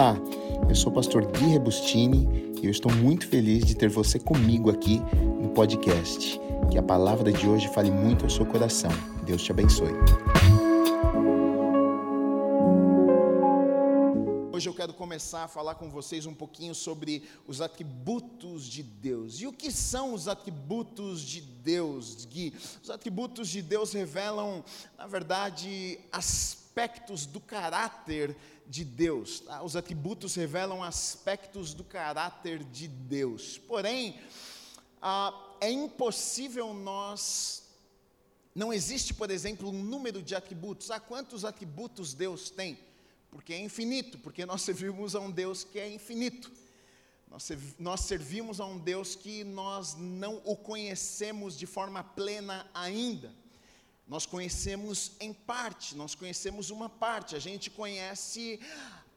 Olá, eu sou o pastor Gui Rebustini e eu estou muito feliz de ter você comigo aqui no podcast. Que a palavra de hoje fale muito ao seu coração. Deus te abençoe. Hoje eu quero começar a falar com vocês um pouquinho sobre os atributos de Deus. E o que são os atributos de Deus, Gui? Os atributos de Deus revelam, na verdade, aspectos do caráter de Deus. Tá? Os atributos revelam aspectos do caráter de Deus. Porém, ah, é impossível nós. Não existe, por exemplo, um número de atributos. Ah, quantos atributos Deus tem? Porque é infinito, porque nós servimos a um Deus que é infinito. Nós servimos a um Deus que nós não o conhecemos de forma plena ainda. Nós conhecemos em parte, nós conhecemos uma parte. A gente conhece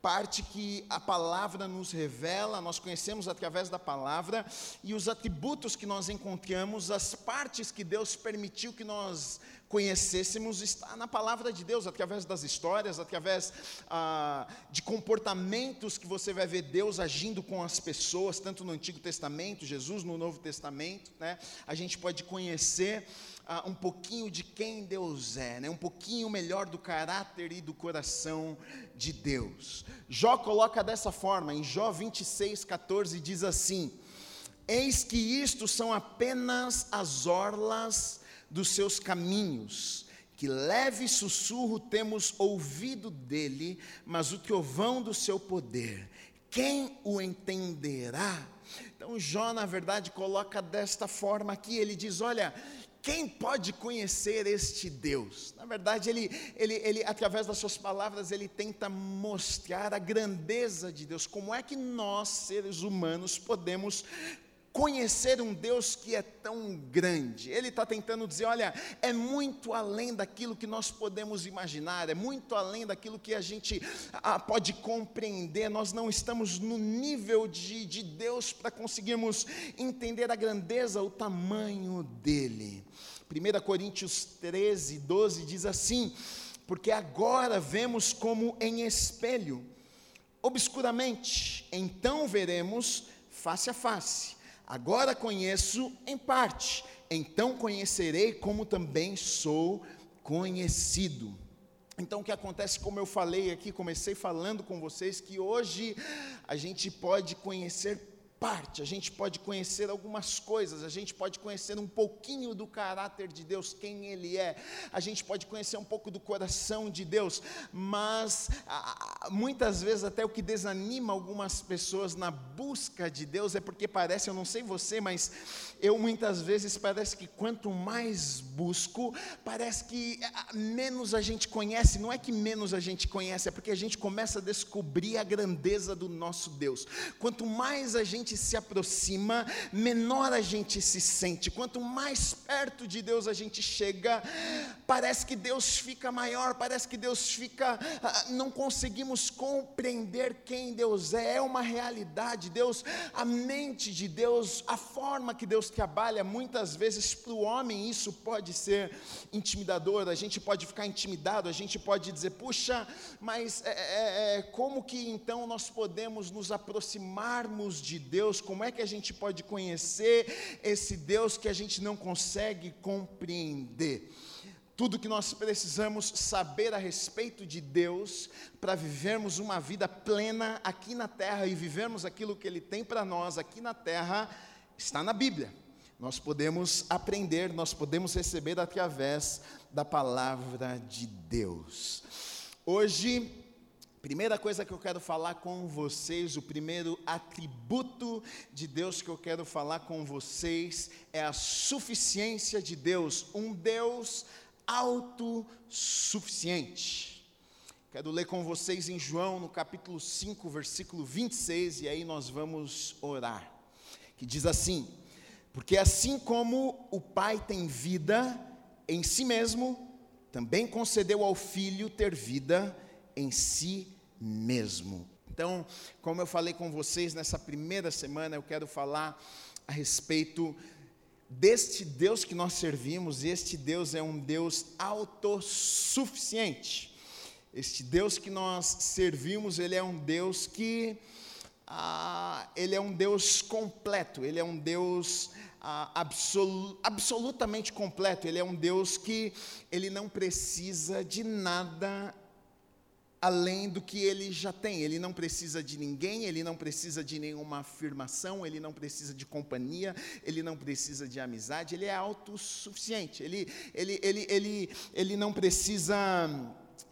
parte que a palavra nos revela, nós conhecemos através da palavra e os atributos que nós encontramos, as partes que Deus permitiu que nós conhecêssemos, está na palavra de Deus, através das histórias, através ah, de comportamentos que você vai ver Deus agindo com as pessoas, tanto no Antigo Testamento, Jesus no Novo Testamento, né? A gente pode conhecer uh, um pouquinho de quem Deus é, né? um pouquinho melhor do caráter e do coração de Deus. Jó coloca dessa forma, em Jó 26, 14, diz assim: Eis que isto são apenas as orlas dos seus caminhos, que leve sussurro temos ouvido dele, mas o trovão do seu poder, quem o entenderá? Então Jó, na verdade, coloca desta forma aqui, ele diz: Olha, quem pode conhecer este Deus? Na verdade, ele, ele, ele, através das suas palavras, ele tenta mostrar a grandeza de Deus. Como é que nós, seres humanos, podemos conhecer um Deus que é tão grande. Ele está tentando dizer: olha, é muito além daquilo que nós podemos imaginar, é muito além daquilo que a gente ah, pode compreender. Nós não estamos no nível de, de Deus para conseguirmos entender a grandeza, o tamanho dele. 1 Coríntios 13, 12 diz assim: Porque agora vemos como em espelho, obscuramente, então veremos face a face. Agora conheço em parte, então conhecerei como também sou conhecido. Então, o que acontece, como eu falei aqui, comecei falando com vocês, que hoje a gente pode conhecer parte, a gente pode conhecer algumas coisas, a gente pode conhecer um pouquinho do caráter de Deus, quem Ele é, a gente pode conhecer um pouco do coração de Deus, mas muitas vezes até o que desanima algumas pessoas na busca de Deus é porque parece, eu não sei você, mas eu muitas vezes parece que quanto mais busco, parece que menos a gente conhece, não é que menos a gente conhece, é porque a gente começa a descobrir a grandeza do nosso Deus. Quanto mais a gente se aproxima, menor a gente se sente. Quanto mais perto de Deus a gente chega, parece que Deus fica maior, parece que Deus fica. Ah, não conseguimos compreender quem Deus é, é uma realidade. Deus, a mente de Deus, a forma que Deus trabalha, muitas vezes para o homem isso pode ser intimidador, a gente pode ficar intimidado, a gente pode dizer, puxa, mas é, é, é, como que então nós podemos nos aproximarmos de Deus? Como é que a gente pode conhecer esse Deus que a gente não consegue compreender? Tudo que nós precisamos saber a respeito de Deus para vivermos uma vida plena aqui na terra e vivermos aquilo que Ele tem para nós aqui na terra está na Bíblia nós podemos aprender, nós podemos receber através da palavra de Deus. Hoje, primeira coisa que eu quero falar com vocês, o primeiro atributo de Deus que eu quero falar com vocês é a suficiência de Deus, um Deus autossuficiente. Quero ler com vocês em João, no capítulo 5, versículo 26, e aí nós vamos orar. Que diz assim: porque assim como o Pai tem vida em si mesmo, também concedeu ao Filho ter vida em si mesmo. Então, como eu falei com vocês nessa primeira semana, eu quero falar a respeito deste Deus que nós servimos, este Deus é um Deus autossuficiente. Este Deus que nós servimos, ele é um Deus que ah, ele é um Deus completo, ele é um Deus ah, absol, absolutamente completo, ele é um Deus que ele não precisa de nada além do que ele já tem. Ele não precisa de ninguém, ele não precisa de nenhuma afirmação, ele não precisa de companhia, ele não precisa de amizade, ele é autossuficiente. Ele, ele, ele, ele, ele não precisa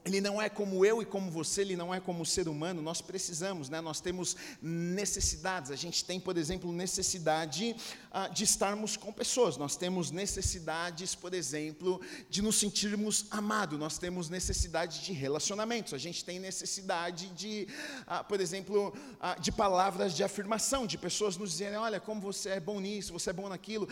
ele não é como eu e como você, ele não é como o ser humano, nós precisamos, né? nós temos necessidades. A gente tem, por exemplo, necessidade ah, de estarmos com pessoas, nós temos necessidades, por exemplo, de nos sentirmos amados, nós temos necessidade de relacionamentos, a gente tem necessidade de, ah, por exemplo, ah, de palavras de afirmação, de pessoas nos dizerem: olha, como você é bom nisso, você é bom naquilo.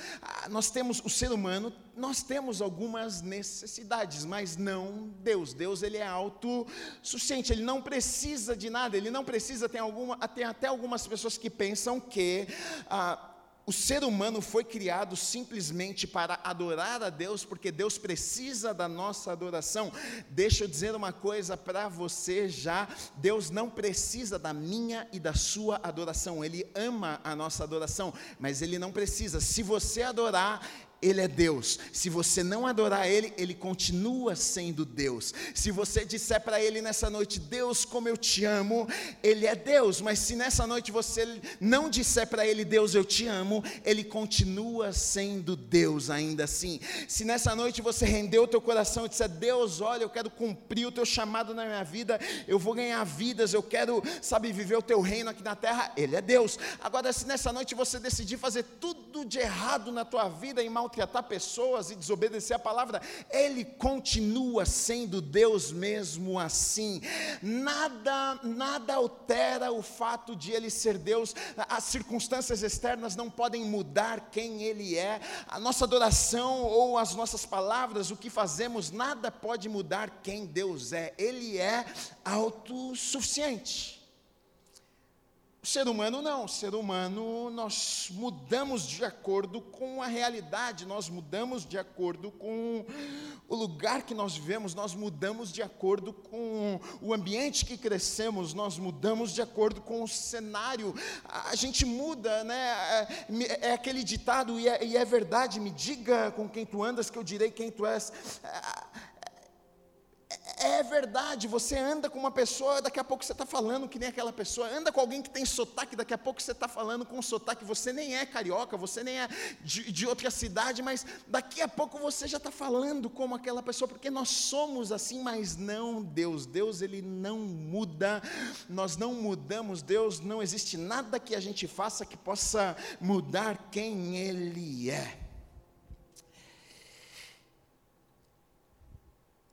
Nós temos, o ser humano, nós temos algumas necessidades, mas não Deus. Deus, ele é autossuficiente, ele não precisa de nada, ele não precisa, tem, alguma, tem até algumas pessoas que pensam que ah, o ser humano foi criado simplesmente para adorar a Deus, porque Deus precisa da nossa adoração. Deixa eu dizer uma coisa para você já: Deus não precisa da minha e da sua adoração, Ele ama a nossa adoração, mas Ele não precisa. Se você adorar, ele é Deus. Se você não adorar Ele, Ele continua sendo Deus. Se você disser para Ele nessa noite, Deus, como eu te amo, Ele é Deus. Mas se nessa noite você não disser para Ele, Deus, eu te amo, Ele continua sendo Deus ainda assim. Se nessa noite você rendeu o teu coração e disser, Deus, olha, eu quero cumprir o teu chamado na minha vida, eu vou ganhar vidas, eu quero, sabe, viver o teu reino aqui na terra, Ele é Deus. Agora, se nessa noite você decidir fazer tudo de errado na tua vida e mal maltratar pessoas e desobedecer a palavra, ele continua sendo Deus mesmo assim. Nada, nada altera o fato de ele ser Deus. As circunstâncias externas não podem mudar quem ele é. A nossa adoração ou as nossas palavras, o que fazemos, nada pode mudar quem Deus é. Ele é autossuficiente. O ser humano não, o ser humano nós mudamos de acordo com a realidade, nós mudamos de acordo com o lugar que nós vivemos, nós mudamos de acordo com o ambiente que crescemos, nós mudamos de acordo com o cenário, a gente muda, né? É, é aquele ditado, e é, e é verdade, me diga com quem tu andas, que eu direi quem tu és. É verdade, você anda com uma pessoa, daqui a pouco você está falando que nem aquela pessoa, anda com alguém que tem sotaque, daqui a pouco você está falando com sotaque, você nem é carioca, você nem é de, de outra cidade, mas daqui a pouco você já está falando como aquela pessoa, porque nós somos assim, mas não Deus, Deus ele não muda, nós não mudamos, Deus. Não existe nada que a gente faça que possa mudar quem Ele é.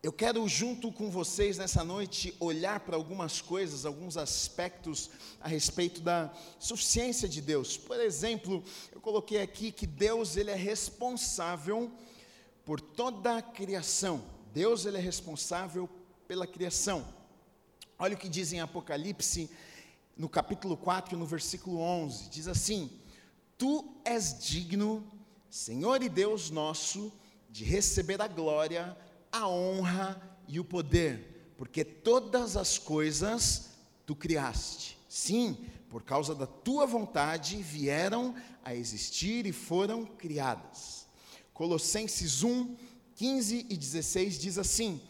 Eu quero, junto com vocês nessa noite, olhar para algumas coisas, alguns aspectos a respeito da suficiência de Deus. Por exemplo, eu coloquei aqui que Deus ele é responsável por toda a criação. Deus ele é responsável pela criação. Olha o que diz em Apocalipse, no capítulo 4, no versículo 11: diz assim: Tu és digno, Senhor e Deus nosso, de receber a glória a honra e o poder, porque todas as coisas tu criaste. Sim, por causa da tua vontade vieram a existir e foram criadas. Colossenses 1, 15 e 16 diz assim: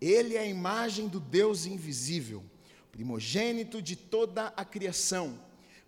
Ele é a imagem do Deus invisível, primogênito de toda a criação,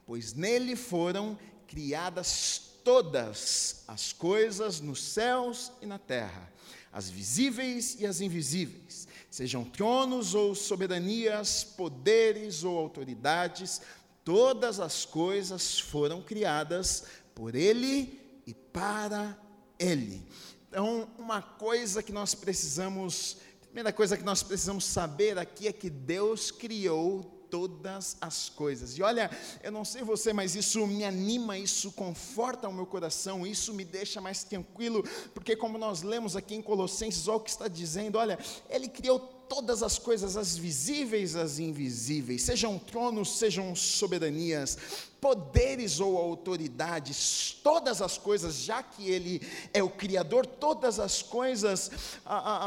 pois nele foram criadas todas as coisas nos céus e na terra as visíveis e as invisíveis, sejam tronos ou soberanias, poderes ou autoridades, todas as coisas foram criadas por Ele e para Ele. Então, uma coisa que nós precisamos, primeira coisa que nós precisamos saber aqui é que Deus criou todas as coisas. E olha, eu não sei você, mas isso me anima, isso conforta o meu coração, isso me deixa mais tranquilo, porque como nós lemos aqui em Colossenses, olha o que está dizendo, olha, ele criou todas as coisas, as visíveis, as invisíveis, sejam tronos, sejam soberanias, poderes ou autoridades, todas as coisas, já que Ele é o Criador, todas as coisas, ah, ah,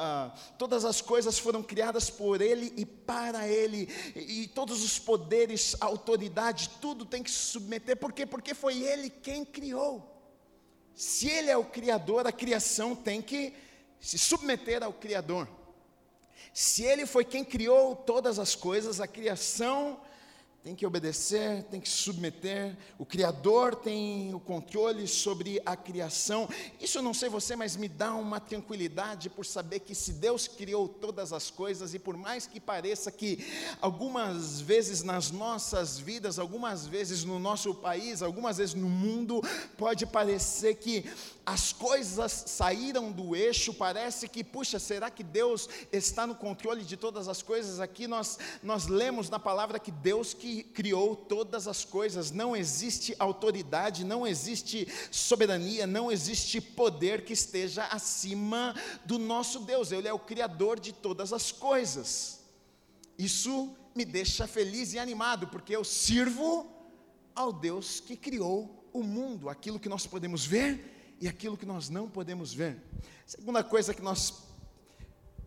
ah, todas as coisas foram criadas por Ele e para Ele, e, e todos os poderes, autoridade, tudo tem que se submeter, por quê? Porque foi Ele quem criou. Se Ele é o Criador, a criação tem que se submeter ao Criador. Se Ele foi quem criou todas as coisas, a criação tem que obedecer, tem que submeter. O Criador tem o controle sobre a criação. Isso eu não sei você, mas me dá uma tranquilidade por saber que se Deus criou todas as coisas, e por mais que pareça que algumas vezes nas nossas vidas, algumas vezes no nosso país, algumas vezes no mundo, pode parecer que as coisas saíram do eixo, parece que, puxa, será que Deus está no controle de todas as coisas? Aqui nós, nós lemos na palavra que Deus que criou todas as coisas, não existe autoridade, não existe soberania, não existe poder que esteja acima do nosso Deus, Ele é o Criador de todas as coisas. Isso me deixa feliz e animado, porque eu sirvo ao Deus que criou o mundo, aquilo que nós podemos ver e aquilo que nós não podemos ver. Segunda coisa que nós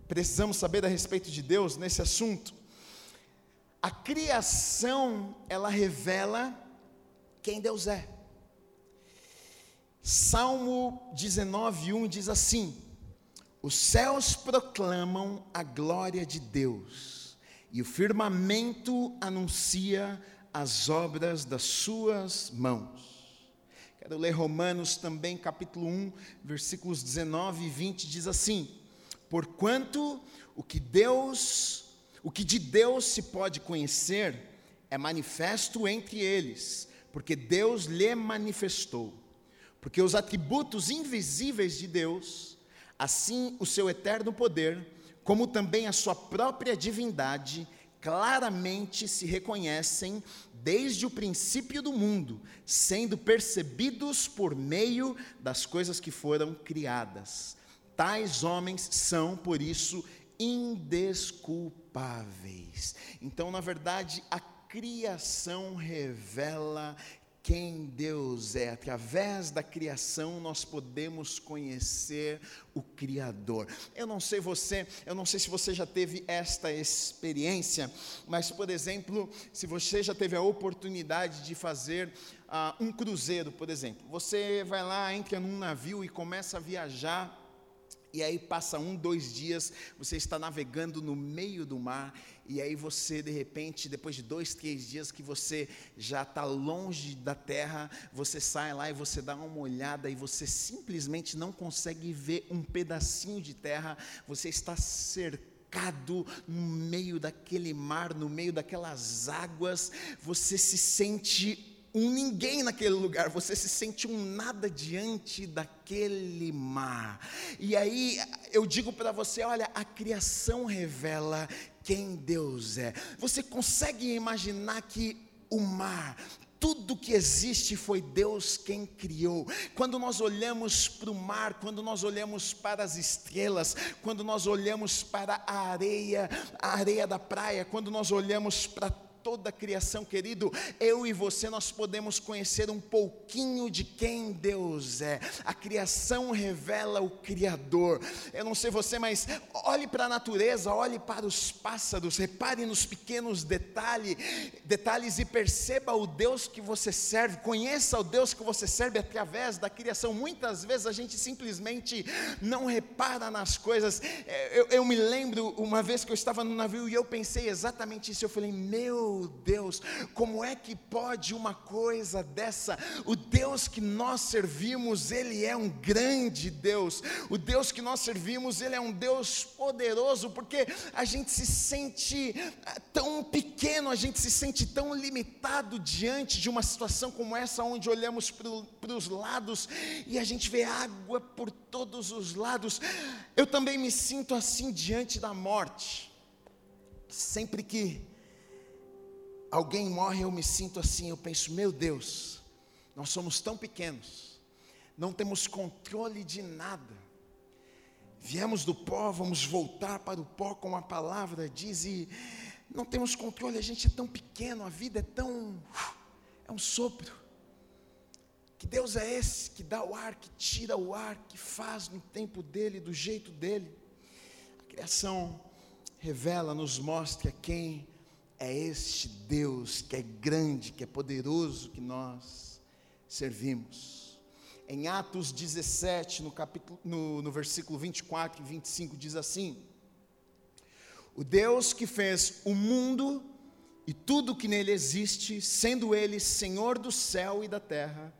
precisamos saber a respeito de Deus nesse assunto, a criação, ela revela quem Deus é. Salmo 19:1 diz assim: Os céus proclamam a glória de Deus, e o firmamento anuncia as obras das suas mãos. Quero ler Romanos também, capítulo 1, versículos 19 e 20, diz assim: Porquanto o que Deus, o que de Deus se pode conhecer, é manifesto entre eles, porque Deus lhe manifestou. Porque os atributos invisíveis de Deus, assim o seu eterno poder, como também a sua própria divindade, claramente se reconhecem desde o princípio do mundo, sendo percebidos por meio das coisas que foram criadas. Tais homens são, por isso, indesculpáveis. Então, na verdade, a criação revela quem Deus é. Através da criação nós podemos conhecer o Criador. Eu não sei você, eu não sei se você já teve esta experiência, mas, por exemplo, se você já teve a oportunidade de fazer uh, um cruzeiro, por exemplo, você vai lá, entra num navio e começa a viajar e aí passa um, dois dias, você está navegando no meio do mar, e aí você, de repente, depois de dois, três dias que você já está longe da terra, você sai lá e você dá uma olhada e você simplesmente não consegue ver um pedacinho de terra, você está cercado no meio daquele mar, no meio daquelas águas, você se sente um ninguém naquele lugar, você se sente um nada diante daquele mar. E aí eu digo para você: olha, a criação revela quem Deus é. Você consegue imaginar que o mar, tudo que existe foi Deus quem criou. Quando nós olhamos para o mar, quando nós olhamos para as estrelas, quando nós olhamos para a areia, a areia da praia, quando nós olhamos para toda a criação, querido, eu e você nós podemos conhecer um pouquinho de quem Deus é. A criação revela o Criador. Eu não sei você, mas olhe para a natureza, olhe para os pássaros, repare nos pequenos detalhes, detalhes e perceba o Deus que você serve, conheça o Deus que você serve através da criação. Muitas vezes a gente simplesmente não repara nas coisas. Eu, eu me lembro uma vez que eu estava no navio e eu pensei exatamente isso. Eu falei, meu Deus, como é que pode uma coisa dessa? O Deus que nós servimos, Ele é um grande Deus. O Deus que nós servimos, Ele é um Deus poderoso, porque a gente se sente ah, tão pequeno, a gente se sente tão limitado diante de uma situação como essa, onde olhamos para os lados e a gente vê água por todos os lados. Eu também me sinto assim diante da morte. Sempre que alguém morre, eu me sinto assim, eu penso, meu Deus, nós somos tão pequenos, não temos controle de nada. Viemos do pó, vamos voltar para o pó, como a palavra diz, e não temos controle, a gente é tão pequeno, a vida é tão. é um sopro. Que Deus é esse que dá o ar, que tira o ar, que faz no tempo dele, do jeito dele. A criação revela, nos mostra quem é este Deus que é grande, que é poderoso, que nós servimos. Em Atos 17, no, capítulo, no, no versículo 24 e 25, diz assim: O Deus que fez o mundo e tudo que nele existe, sendo ele Senhor do céu e da terra,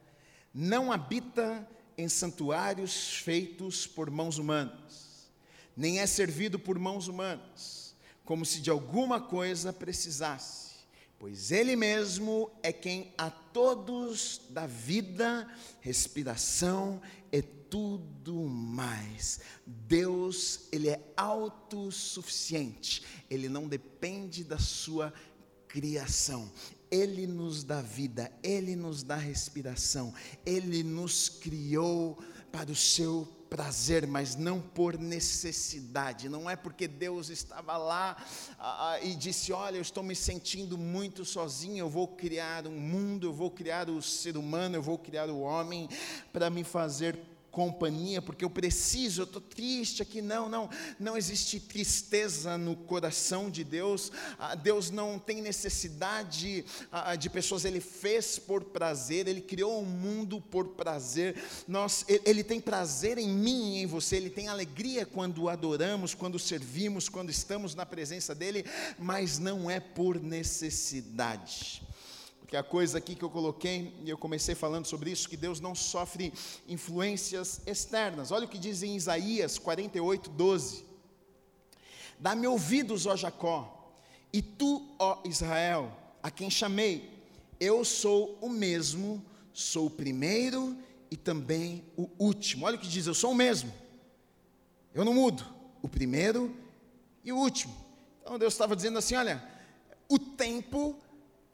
não habita em santuários feitos por mãos humanas, nem é servido por mãos humanas, como se de alguma coisa precisasse pois Ele mesmo é quem a todos dá vida, respiração e tudo mais. Deus, Ele é autossuficiente, Ele não depende da sua criação. Ele nos dá vida, Ele nos dá respiração, Ele nos criou para o seu prazer, mas não por necessidade. Não é porque Deus estava lá ah, e disse: Olha, eu estou me sentindo muito sozinho, eu vou criar um mundo, eu vou criar o ser humano, eu vou criar o homem para me fazer companhia, porque eu preciso, eu estou triste aqui. Não, não, não existe tristeza no coração de Deus. Ah, Deus não tem necessidade ah, de pessoas, Ele fez por prazer, Ele criou o um mundo por prazer. Nós, Ele tem prazer em mim e em você, Ele tem alegria quando adoramos, quando servimos, quando estamos na presença dEle, mas não é por necessidade que é a coisa aqui que eu coloquei, e eu comecei falando sobre isso, que Deus não sofre influências externas. Olha o que diz em Isaías 48, 12. Dá-me ouvidos, ó Jacó, e tu, ó Israel, a quem chamei, eu sou o mesmo, sou o primeiro e também o último. Olha o que diz, eu sou o mesmo, eu não mudo, o primeiro e o último. Então Deus estava dizendo assim: olha, o tempo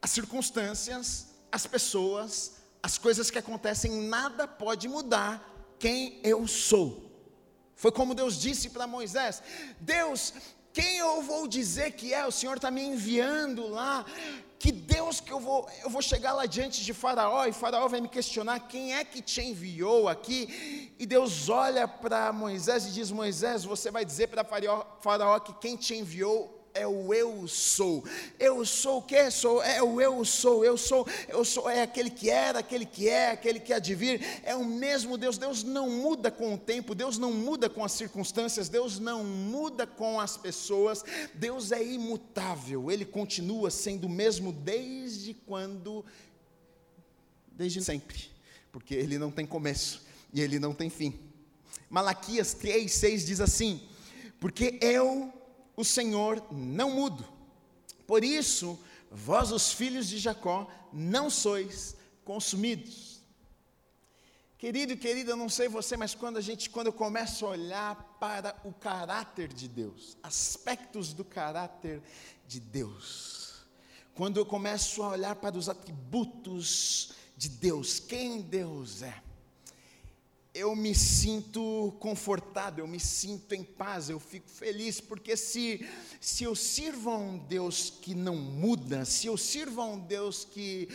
as circunstâncias, as pessoas, as coisas que acontecem, nada pode mudar quem eu sou. Foi como Deus disse para Moisés: Deus, quem eu vou dizer que é? O Senhor está me enviando lá. Que Deus que eu vou, eu vou chegar lá diante de Faraó e Faraó vai me questionar quem é que te enviou aqui. E Deus olha para Moisés e diz: Moisés, você vai dizer para Faraó, Faraó que quem te enviou é o eu sou. Eu sou o que sou? É o eu sou. Eu sou, eu sou é aquele que era, aquele que é, aquele que há de vir. É o mesmo Deus. Deus não muda com o tempo, Deus não muda com as circunstâncias, Deus não muda com as pessoas. Deus é imutável. Ele continua sendo o mesmo desde quando desde sempre, porque ele não tem começo e ele não tem fim. Malaquias 3, 6 diz assim: Porque eu o Senhor não mudo. Por isso, vós, os filhos de Jacó, não sois consumidos. Querido e querida, eu não sei você, mas quando a gente, quando eu começo a olhar para o caráter de Deus, aspectos do caráter de Deus, quando eu começo a olhar para os atributos de Deus, quem Deus é, eu me sinto confortado, eu me sinto em paz, eu fico feliz, porque se, se eu sirvo a um Deus que não muda, se eu sirvo a um Deus que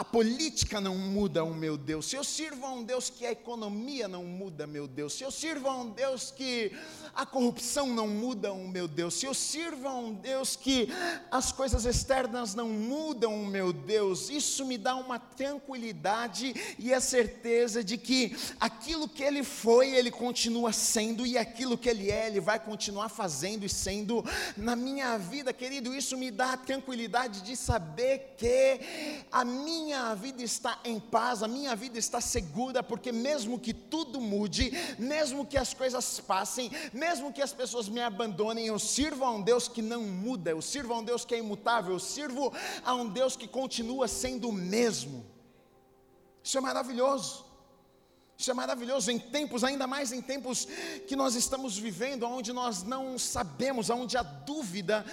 a política não muda o meu Deus, se eu sirvo a um Deus que a economia não muda, meu Deus, se eu sirvo a um Deus que a corrupção não muda o meu Deus, se eu sirvo a um Deus que as coisas externas não mudam o meu Deus, isso me dá uma tranquilidade e a certeza de que aquilo que Ele foi, Ele continua sendo, e aquilo que Ele é, Ele vai continuar fazendo e sendo na minha vida, querido. Isso me dá a tranquilidade de saber que a minha minha vida está em paz, a minha vida está segura, porque mesmo que tudo mude, mesmo que as coisas passem, mesmo que as pessoas me abandonem, eu sirvo a um Deus que não muda, eu sirvo a um Deus que é imutável, eu sirvo a um Deus que continua sendo o mesmo. Isso é maravilhoso. Isso é maravilhoso em tempos, ainda mais em tempos que nós estamos vivendo, onde nós não sabemos, onde a dúvida,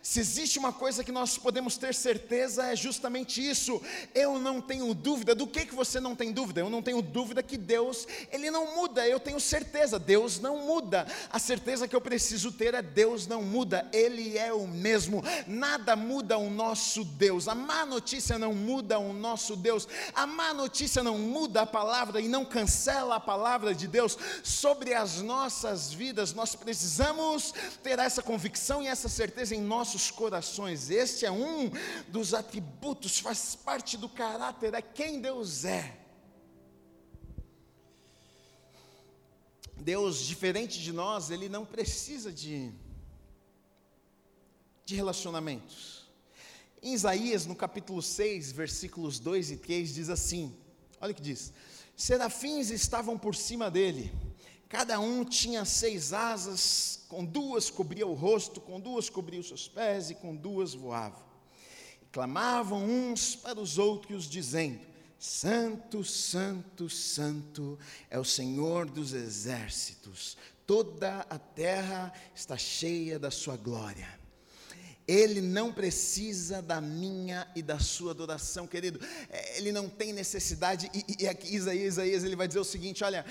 se existe uma coisa que nós podemos ter certeza, é justamente isso. Eu não tenho dúvida. Do que, que você não tem dúvida? Eu não tenho dúvida que Deus, Ele não muda. Eu tenho certeza, Deus não muda. A certeza que eu preciso ter é Deus não muda. Ele é o mesmo. Nada muda o nosso Deus. A má notícia não muda o nosso Deus. A má notícia não muda a palavra e não cansa cancela a palavra de Deus sobre as nossas vidas, nós precisamos ter essa convicção e essa certeza em nossos corações. Este é um dos atributos, faz parte do caráter, é quem Deus é. Deus, diferente de nós, Ele não precisa de, de relacionamentos. Em Isaías, no capítulo 6, versículos 2 e 3, diz assim: olha o que diz: Serafins estavam por cima dele, cada um tinha seis asas, com duas cobria o rosto, com duas cobria os seus pés e com duas voava. E clamavam uns para os outros, dizendo: Santo, Santo, Santo é o Senhor dos exércitos, toda a terra está cheia da sua glória. Ele não precisa da minha e da sua adoração, querido. É, ele não tem necessidade. E, e aqui Isaías, Isaías, ele vai dizer o seguinte: olha,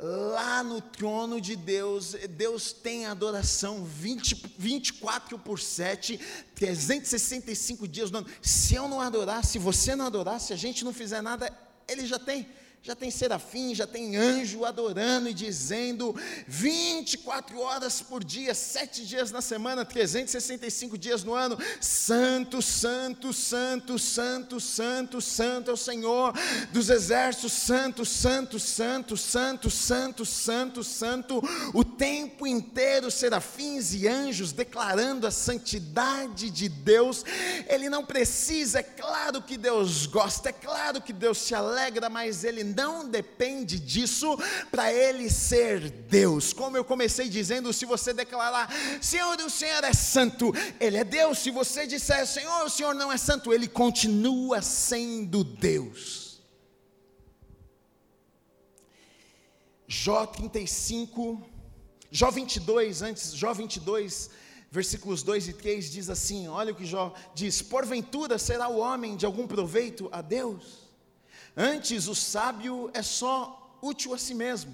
lá no trono de Deus, Deus tem adoração 20, 24 por 7, 365 dias no ano. Se eu não adorar, se você não adorar, se a gente não fizer nada, Ele já tem já tem serafim, já tem anjo adorando e dizendo 24 horas por dia, sete dias na semana, 365 dias no ano, santo, santo, santo, santo, santo, santo é o Senhor dos exércitos, santo, santo, santo, santo, santo, santo, santo, o tempo inteiro serafins e anjos declarando a santidade de Deus. Ele não precisa, é claro que Deus gosta, é claro que Deus se alegra, mas ele não depende disso para ele ser Deus. Como eu comecei dizendo, se você declarar, Senhor, o Senhor é santo, ele é Deus. Se você disser, Senhor, o Senhor não é santo, ele continua sendo Deus. Jó 35, Jó 22, antes, Jó 22, versículos 2 e 3 diz assim: olha o que Jó diz: Porventura será o homem de algum proveito a Deus? Antes, o sábio é só útil a si mesmo.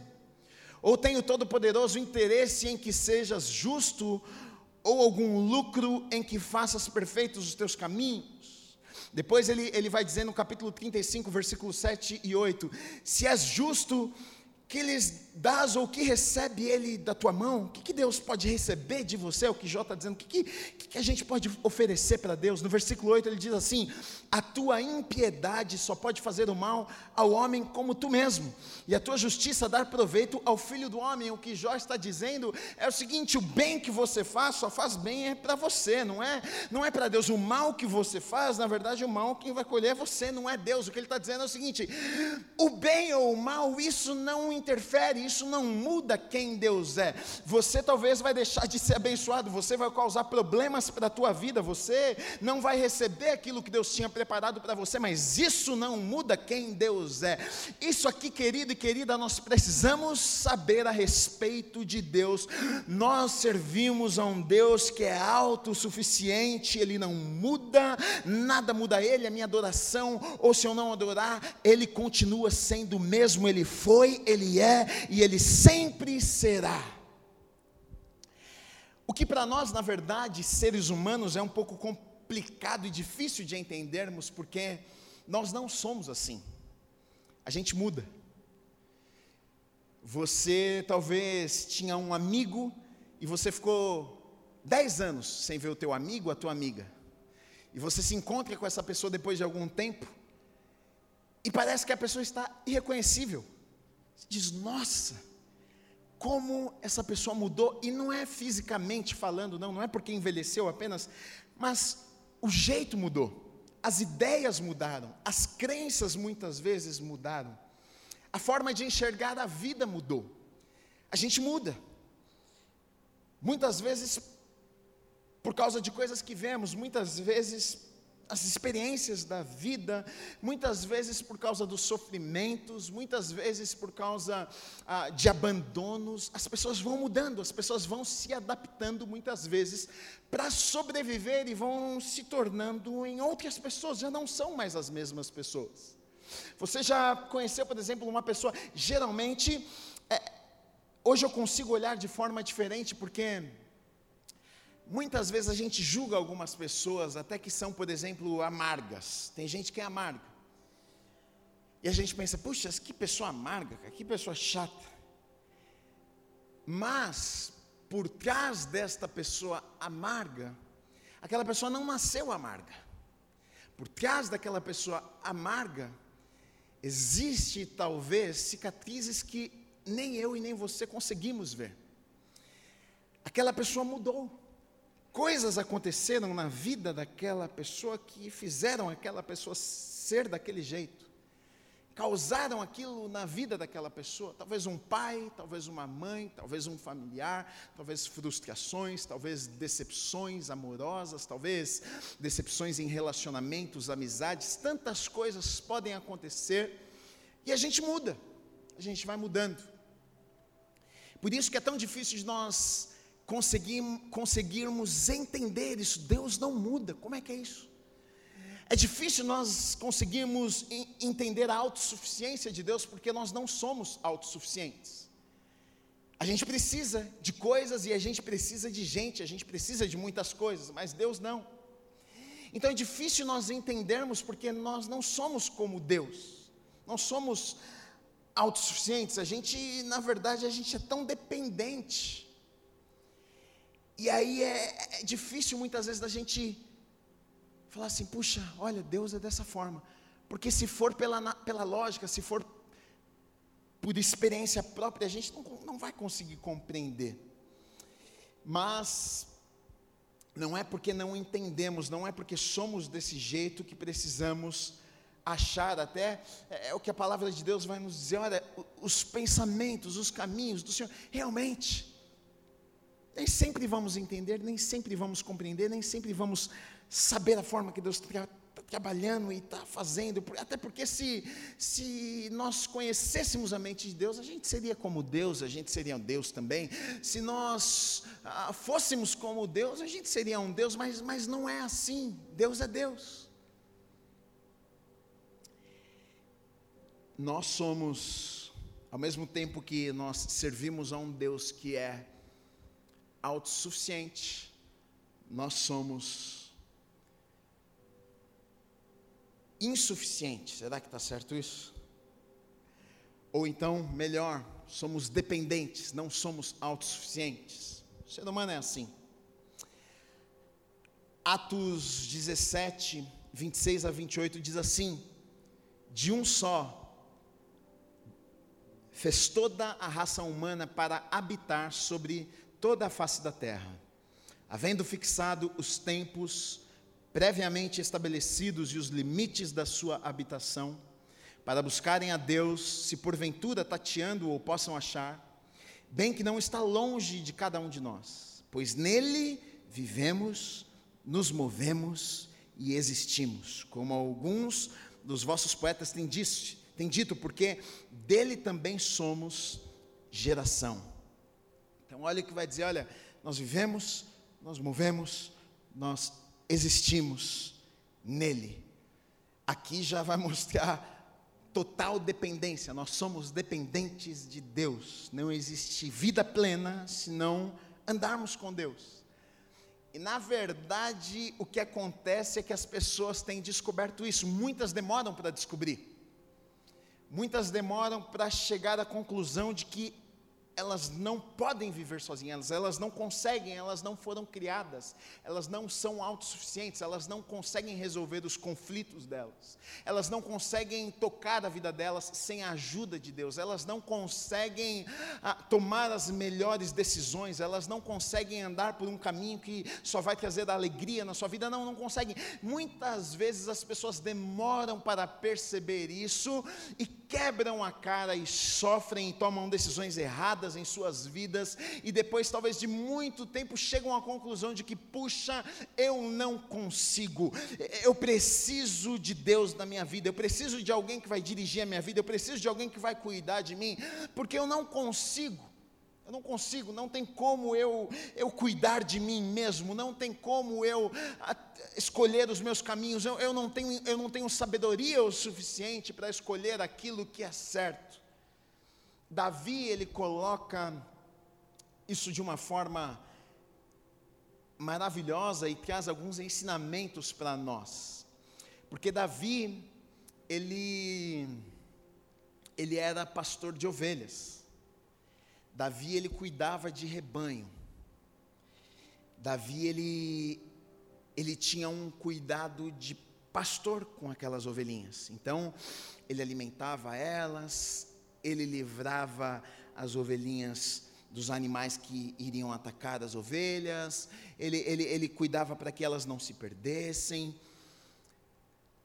Ou tem o Todo-Poderoso interesse em que sejas justo, ou algum lucro em que faças perfeitos os teus caminhos. Depois ele, ele vai dizer no capítulo 35, versículos 7 e 8: Se és justo, que lhes dás ou que recebe ele da tua mão? O que, que Deus pode receber de você? O que Jó está dizendo. O que, que, que a gente pode oferecer para Deus? No versículo 8 ele diz assim: A tua impiedade só pode fazer o mal ao homem como tu mesmo, e a tua justiça dar proveito ao filho do homem. O que Jó está dizendo é o seguinte: o bem que você faz só faz bem é para você, não é, não é para Deus. O mal que você faz, na verdade, o mal quem vai colher é você, não é Deus. O que ele está dizendo é o seguinte: o bem ou o mal, isso não interfere, isso não muda quem Deus é. Você talvez vai deixar de ser abençoado, você vai causar problemas para a tua vida, você não vai receber aquilo que Deus tinha preparado para você, mas isso não muda quem Deus é. Isso aqui, querido e querida, nós precisamos saber a respeito de Deus. Nós servimos a um Deus que é autossuficiente, ele não muda, nada muda ele, a minha adoração, ou se eu não adorar, ele continua sendo o mesmo, ele foi, ele é e ele sempre será. O que para nós, na verdade, seres humanos, é um pouco complicado e difícil de entendermos, porque nós não somos assim. A gente muda. Você talvez tinha um amigo e você ficou dez anos sem ver o teu amigo, a tua amiga. E você se encontra com essa pessoa depois de algum tempo e parece que a pessoa está irreconhecível. Você diz, nossa, como essa pessoa mudou, e não é fisicamente falando, não, não é porque envelheceu apenas, mas o jeito mudou, as ideias mudaram, as crenças muitas vezes mudaram, a forma de enxergar a vida mudou. A gente muda. Muitas vezes por causa de coisas que vemos, muitas vezes as experiências da vida, muitas vezes por causa dos sofrimentos, muitas vezes por causa ah, de abandonos, as pessoas vão mudando, as pessoas vão se adaptando muitas vezes para sobreviver e vão se tornando em outras pessoas, já não são mais as mesmas pessoas. Você já conheceu, por exemplo, uma pessoa, geralmente, é, hoje eu consigo olhar de forma diferente, porque Muitas vezes a gente julga algumas pessoas, até que são, por exemplo, amargas. Tem gente que é amarga. E a gente pensa, puxa, que pessoa amarga, que pessoa chata. Mas, por trás desta pessoa amarga, aquela pessoa não nasceu amarga. Por trás daquela pessoa amarga, existe talvez cicatrizes que nem eu e nem você conseguimos ver. Aquela pessoa mudou coisas aconteceram na vida daquela pessoa que fizeram aquela pessoa ser daquele jeito, causaram aquilo na vida daquela pessoa. Talvez um pai, talvez uma mãe, talvez um familiar, talvez frustrações, talvez decepções amorosas, talvez decepções em relacionamentos, amizades. Tantas coisas podem acontecer e a gente muda, a gente vai mudando. Por isso que é tão difícil de nós conseguirmos entender isso. Deus não muda. Como é que é isso? É difícil nós conseguirmos entender a autossuficiência de Deus porque nós não somos autossuficientes. A gente precisa de coisas e a gente precisa de gente, a gente precisa de muitas coisas, mas Deus não. Então é difícil nós entendermos porque nós não somos como Deus. Nós somos autossuficientes, a gente, na verdade, a gente é tão dependente e aí é, é difícil muitas vezes da gente falar assim, puxa, olha, Deus é dessa forma. Porque se for pela, pela lógica, se for por experiência própria, a gente não, não vai conseguir compreender. Mas não é porque não entendemos, não é porque somos desse jeito que precisamos achar até é, é o que a palavra de Deus vai nos dizer, olha, os pensamentos, os caminhos do Senhor, realmente nem sempre vamos entender, nem sempre vamos compreender, nem sempre vamos saber a forma que Deus está trabalhando e está fazendo. Até porque se, se nós conhecêssemos a mente de Deus, a gente seria como Deus, a gente seria um Deus também. Se nós ah, fôssemos como Deus, a gente seria um Deus, mas, mas não é assim. Deus é Deus. Nós somos, ao mesmo tempo que nós servimos a um Deus que é autossuficiente, nós somos insuficientes. Será que está certo isso? Ou então, melhor, somos dependentes, não somos autossuficientes. O ser humano é assim. Atos 17, 26 a 28 diz assim: De um só fez toda a raça humana para habitar sobre toda a face da terra, havendo fixado os tempos previamente estabelecidos e os limites da sua habitação, para buscarem a Deus, se porventura tateando ou possam achar, bem que não está longe de cada um de nós, pois nele vivemos, nos movemos e existimos, como alguns dos vossos poetas têm, dito, têm dito, porque dele também somos geração. Então, olha o que vai dizer: olha, nós vivemos, nós movemos, nós existimos nele. Aqui já vai mostrar total dependência, nós somos dependentes de Deus. Não existe vida plena se não andarmos com Deus. E na verdade, o que acontece é que as pessoas têm descoberto isso, muitas demoram para descobrir. Muitas demoram para chegar à conclusão de que elas não podem viver sozinhas, elas não conseguem, elas não foram criadas, elas não são autossuficientes, elas não conseguem resolver os conflitos delas, elas não conseguem tocar a vida delas sem a ajuda de Deus, elas não conseguem ah, tomar as melhores decisões, elas não conseguem andar por um caminho que só vai trazer alegria na sua vida, não, não conseguem. Muitas vezes as pessoas demoram para perceber isso e quebram a cara e sofrem e tomam decisões erradas erradas em suas vidas, e depois, talvez de muito tempo, chegam à conclusão de que, puxa, eu não consigo, eu preciso de Deus na minha vida, eu preciso de alguém que vai dirigir a minha vida, eu preciso de alguém que vai cuidar de mim, porque eu não consigo. Eu não consigo, não tem como eu, eu cuidar de mim mesmo, não tem como eu a, escolher os meus caminhos, eu, eu, não tenho, eu não tenho sabedoria o suficiente para escolher aquilo que é certo. Davi, ele coloca isso de uma forma maravilhosa e traz alguns ensinamentos para nós. Porque Davi, ele, ele era pastor de ovelhas. Davi ele cuidava de rebanho. Davi ele ele tinha um cuidado de pastor com aquelas ovelhinhas. Então, ele alimentava elas, ele livrava as ovelhinhas dos animais que iriam atacar as ovelhas, ele, ele, ele cuidava para que elas não se perdessem.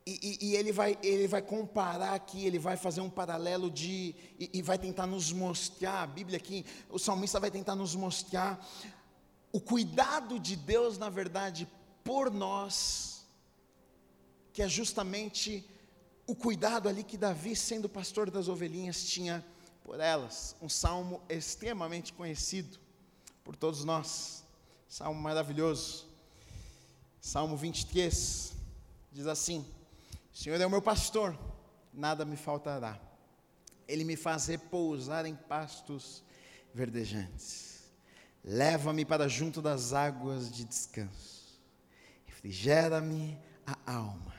E, e, e, ele, vai, ele vai comparar aqui, ele vai fazer um paralelo de. E, e vai tentar nos mostrar, a Bíblia aqui, o salmista vai tentar nos mostrar o cuidado de Deus, na verdade, por nós, que é justamente o cuidado ali que Davi, sendo pastor das ovelhinhas, tinha por elas. Um salmo extremamente conhecido por todos nós. Salmo maravilhoso. Salmo 23 diz assim: o Senhor é o meu pastor, nada me faltará. Ele me faz repousar em pastos verdejantes. Leva-me para junto das águas de descanso. Refrigera-me a alma.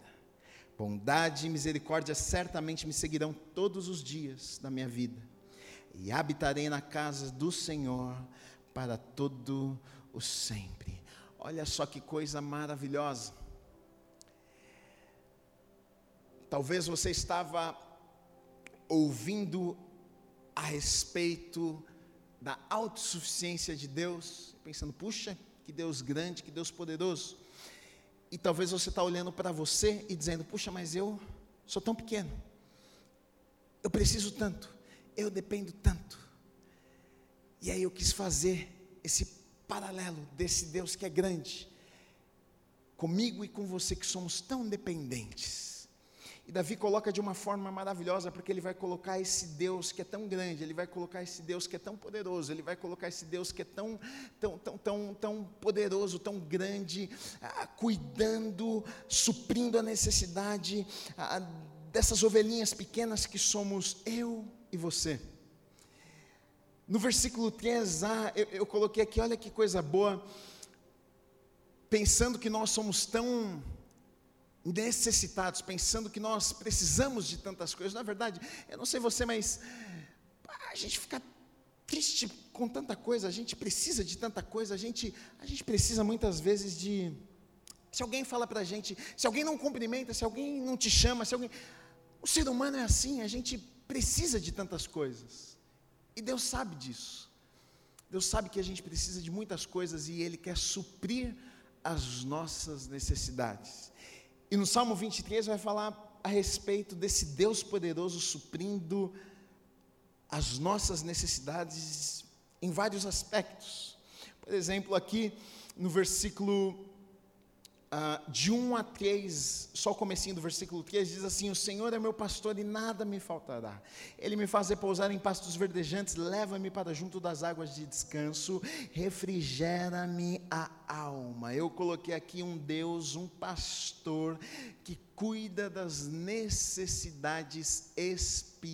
Bondade e misericórdia certamente me seguirão todos os dias da minha vida, e habitarei na casa do Senhor para todo o sempre. Olha só que coisa maravilhosa. Talvez você estava ouvindo a respeito da autossuficiência de Deus, pensando, puxa, que Deus grande, que Deus poderoso. E talvez você está olhando para você e dizendo, puxa, mas eu sou tão pequeno, eu preciso tanto, eu dependo tanto. E aí eu quis fazer esse paralelo desse Deus que é grande, comigo e com você que somos tão dependentes. E Davi coloca de uma forma maravilhosa, porque ele vai colocar esse Deus que é tão grande, ele vai colocar esse Deus que é tão poderoso, ele vai colocar esse Deus que é tão, tão, tão, tão, tão poderoso, tão grande, ah, cuidando, suprindo a necessidade ah, dessas ovelhinhas pequenas que somos eu e você. No versículo 3a, eu, eu coloquei aqui, olha que coisa boa, pensando que nós somos tão necessitados, pensando que nós precisamos de tantas coisas. Na verdade, eu não sei você, mas a gente fica triste com tanta coisa, a gente precisa de tanta coisa, a gente, a gente precisa muitas vezes de. Se alguém fala para a gente, se alguém não cumprimenta, se alguém não te chama, se alguém. O ser humano é assim, a gente precisa de tantas coisas. E Deus sabe disso. Deus sabe que a gente precisa de muitas coisas e Ele quer suprir as nossas necessidades. E no Salmo 23 vai falar a respeito desse Deus poderoso suprindo as nossas necessidades em vários aspectos. Por exemplo, aqui no versículo Uh, de 1 a 3, só o comecinho do versículo 3, diz assim, o Senhor é meu pastor e nada me faltará, Ele me faz repousar em pastos verdejantes, leva-me para junto das águas de descanso, refrigera-me a alma, eu coloquei aqui um Deus, um pastor, que cuida das necessidades espirituais,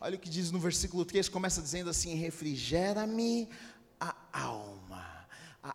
olha o que diz no versículo 3, começa dizendo assim, refrigera-me a alma,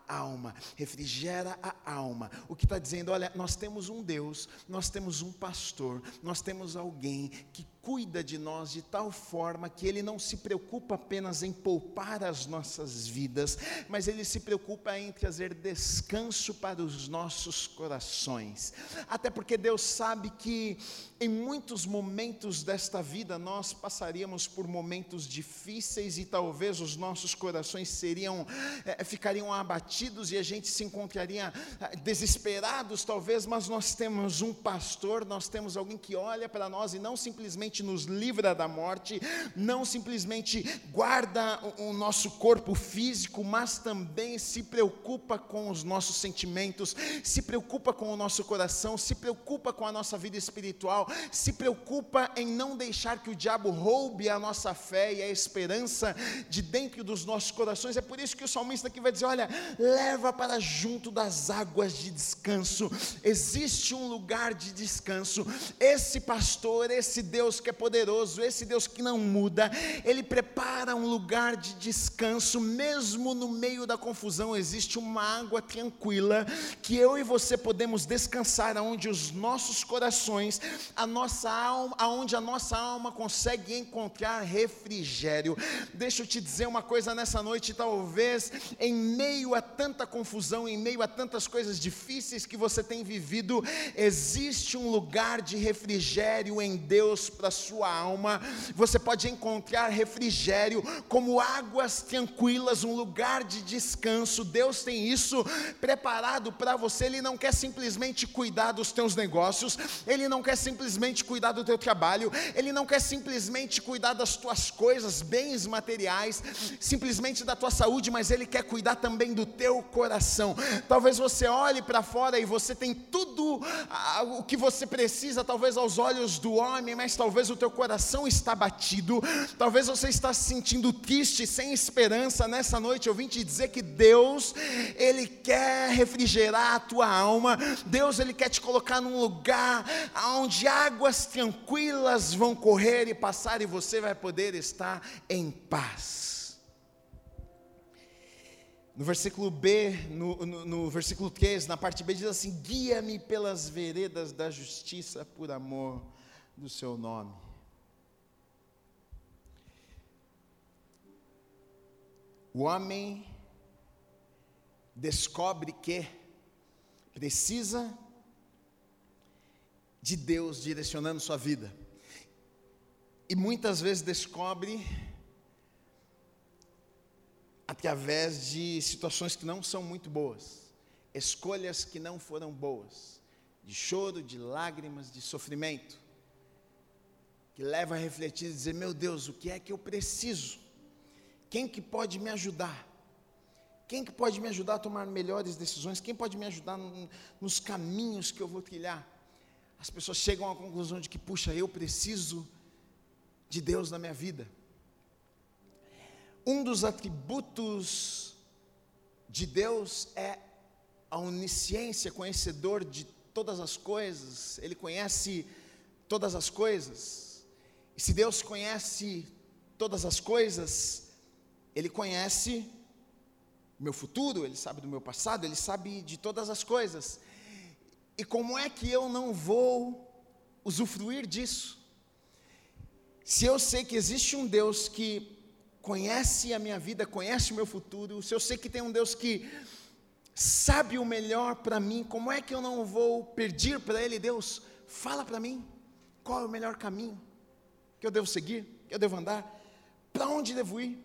a alma, refrigera a alma. O que está dizendo, olha, nós temos um Deus, nós temos um pastor, nós temos alguém que cuida de nós de tal forma que Ele não se preocupa apenas em poupar as nossas vidas, mas Ele se preocupa em trazer descanso para os nossos corações. Até porque Deus sabe que em muitos momentos desta vida nós passaríamos por momentos difíceis e talvez os nossos corações seriam, é, ficariam abatidos e a gente se encontraria eh, desesperados, talvez, mas nós temos um pastor, nós temos alguém que olha para nós e não simplesmente nos livra da morte, não simplesmente guarda o, o nosso corpo físico, mas também se preocupa com os nossos sentimentos, se preocupa com o nosso coração, se preocupa com a nossa vida espiritual, se preocupa em não deixar que o diabo roube a nossa fé e a esperança de dentro dos nossos corações. É por isso que o salmista aqui vai dizer: olha, leva para junto das águas de descanso. Existe um lugar de descanso. Esse pastor, esse Deus que é poderoso, esse Deus que não muda, ele prepara um lugar de descanso, mesmo no meio da confusão, existe uma água tranquila que eu e você podemos descansar, aonde os nossos corações, a nossa alma, aonde a nossa alma consegue encontrar refrigério. Deixa eu te dizer uma coisa nessa noite, talvez em meio a tanta confusão, em meio a tantas coisas difíceis que você tem vivido, existe um lugar de refrigério em Deus para sua alma. Você pode encontrar refrigério como águas tranquilas, um lugar de descanso. Deus tem isso preparado para você. Ele não quer simplesmente cuidar dos teus negócios, ele não quer simplesmente cuidar do teu trabalho, ele não quer simplesmente cuidar das tuas coisas, bens materiais, simplesmente da tua saúde, mas ele quer cuidar também do teu coração. Talvez você olhe para fora e você tem tudo o que você precisa, talvez aos olhos do homem, mas talvez o teu coração está batido, talvez você está se sentindo triste, sem esperança nessa noite. Eu vim te dizer que Deus, ele quer refrigerar a tua alma. Deus, ele quer te colocar num lugar onde águas tranquilas vão correr e passar e você vai poder estar em paz. No versículo B, no, no, no, versículo 3, na parte B, diz assim: Guia-me pelas veredas da justiça por amor do seu nome. O homem descobre que precisa de Deus direcionando sua vida, e muitas vezes descobre através de situações que não são muito boas, escolhas que não foram boas, de choro, de lágrimas, de sofrimento, que leva a refletir e dizer: meu Deus, o que é que eu preciso? Quem que pode me ajudar? Quem que pode me ajudar a tomar melhores decisões? Quem pode me ajudar nos caminhos que eu vou trilhar? As pessoas chegam à conclusão de que, puxa, eu preciso de Deus na minha vida um dos atributos de Deus é a onisciência, conhecedor de todas as coisas, Ele conhece todas as coisas. E se Deus conhece todas as coisas, Ele conhece o meu futuro, Ele sabe do meu passado, Ele sabe de todas as coisas. E como é que eu não vou usufruir disso? Se eu sei que existe um Deus que conhece a minha vida, conhece o meu futuro, se eu sei que tem um Deus que sabe o melhor para mim, como é que eu não vou pedir para Ele, Deus, fala para mim, qual é o melhor caminho que eu devo seguir, que eu devo andar, para onde devo ir?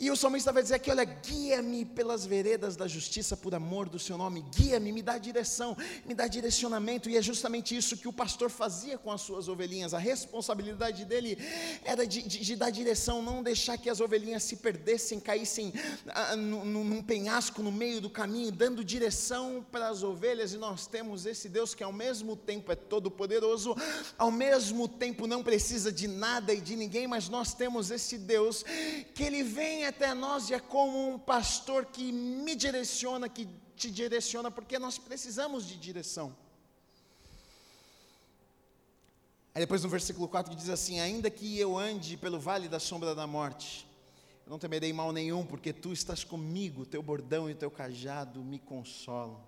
E o salmista vai dizer aqui: olha, guia-me pelas veredas da justiça por amor do seu nome, guia-me, me dá direção, me dá direcionamento, e é justamente isso que o pastor fazia com as suas ovelhinhas. A responsabilidade dele era de, de, de dar direção, não deixar que as ovelhinhas se perdessem, caíssem ah, num, num penhasco no meio do caminho, dando direção para as ovelhas. E nós temos esse Deus que ao mesmo tempo é todo-poderoso, ao mesmo tempo não precisa de nada e de ninguém, mas nós temos esse Deus que ele vem até nós e é como um pastor que me direciona, que te direciona, porque nós precisamos de direção. Aí depois no versículo 4 diz assim: Ainda que eu ande pelo vale da sombra da morte, eu não temerei mal nenhum, porque tu estás comigo, teu bordão e teu cajado me consolam.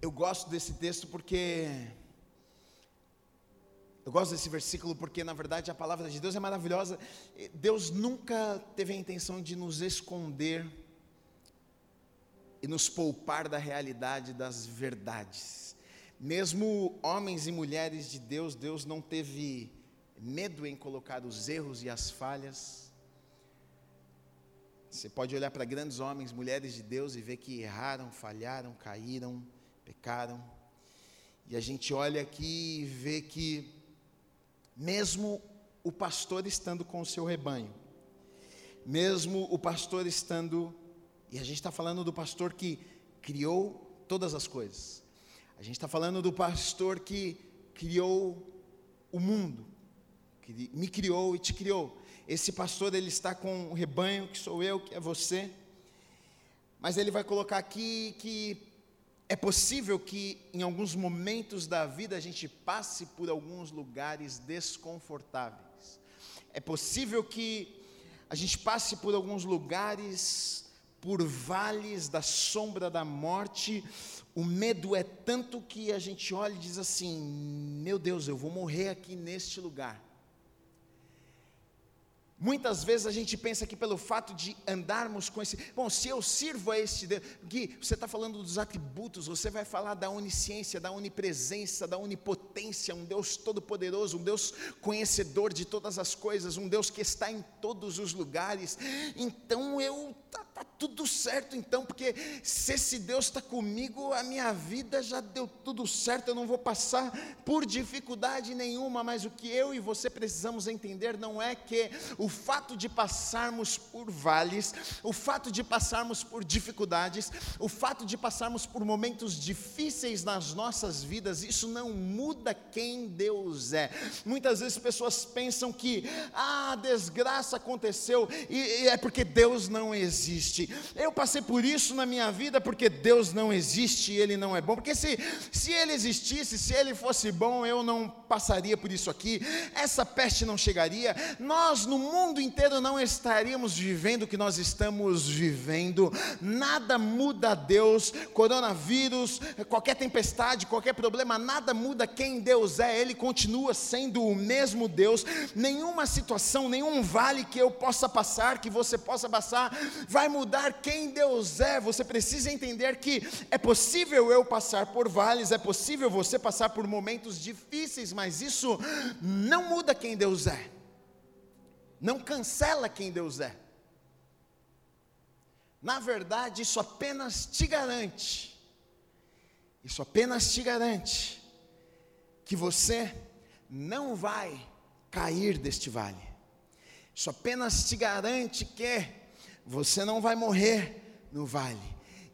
Eu gosto desse texto porque. Eu gosto desse versículo porque, na verdade, a palavra de Deus é maravilhosa. Deus nunca teve a intenção de nos esconder e nos poupar da realidade das verdades. Mesmo homens e mulheres de Deus, Deus não teve medo em colocar os erros e as falhas. Você pode olhar para grandes homens, mulheres de Deus e ver que erraram, falharam, caíram, pecaram. E a gente olha aqui e vê que, mesmo o pastor estando com o seu rebanho, mesmo o pastor estando, e a gente está falando do pastor que criou todas as coisas, a gente está falando do pastor que criou o mundo, que me criou e te criou. Esse pastor ele está com o rebanho que sou eu, que é você. Mas ele vai colocar aqui que é possível que em alguns momentos da vida a gente passe por alguns lugares desconfortáveis. É possível que a gente passe por alguns lugares, por vales da sombra da morte. O medo é tanto que a gente olha e diz assim: Meu Deus, eu vou morrer aqui neste lugar. Muitas vezes a gente pensa que pelo fato de andarmos com esse. Bom, se eu sirvo a este Deus. Gui, você está falando dos atributos, você vai falar da onisciência, da onipresença, da onipotência, um Deus todo-poderoso, um Deus conhecedor de todas as coisas, um Deus que está em todos os lugares. Então eu. Tá, tá tudo certo então, porque se esse Deus está comigo, a minha vida já deu tudo certo, eu não vou passar por dificuldade nenhuma, mas o que eu e você precisamos entender não é que o fato de passarmos por vales, o fato de passarmos por dificuldades, o fato de passarmos por momentos difíceis nas nossas vidas, isso não muda quem Deus é. Muitas vezes pessoas pensam que, ah, desgraça aconteceu, e, e é porque Deus não existe. Eu passei por isso na minha vida porque Deus não existe e Ele não é bom. Porque se, se Ele existisse, se Ele fosse bom, eu não passaria por isso aqui, essa peste não chegaria, nós no mundo inteiro não estaríamos vivendo o que nós estamos vivendo, nada muda a Deus, coronavírus, qualquer tempestade, qualquer problema, nada muda quem Deus é, Ele continua sendo o mesmo Deus, nenhuma situação, nenhum vale que eu possa passar, que você possa passar, vai mudar quem Deus é, você precisa entender que é possível eu passar por vales, é possível você passar por momentos difíceis, mas isso não muda quem Deus é, não cancela quem Deus é. Na verdade, isso apenas te garante, isso apenas te garante, que você não vai cair deste vale. Isso apenas te garante que você não vai morrer no vale.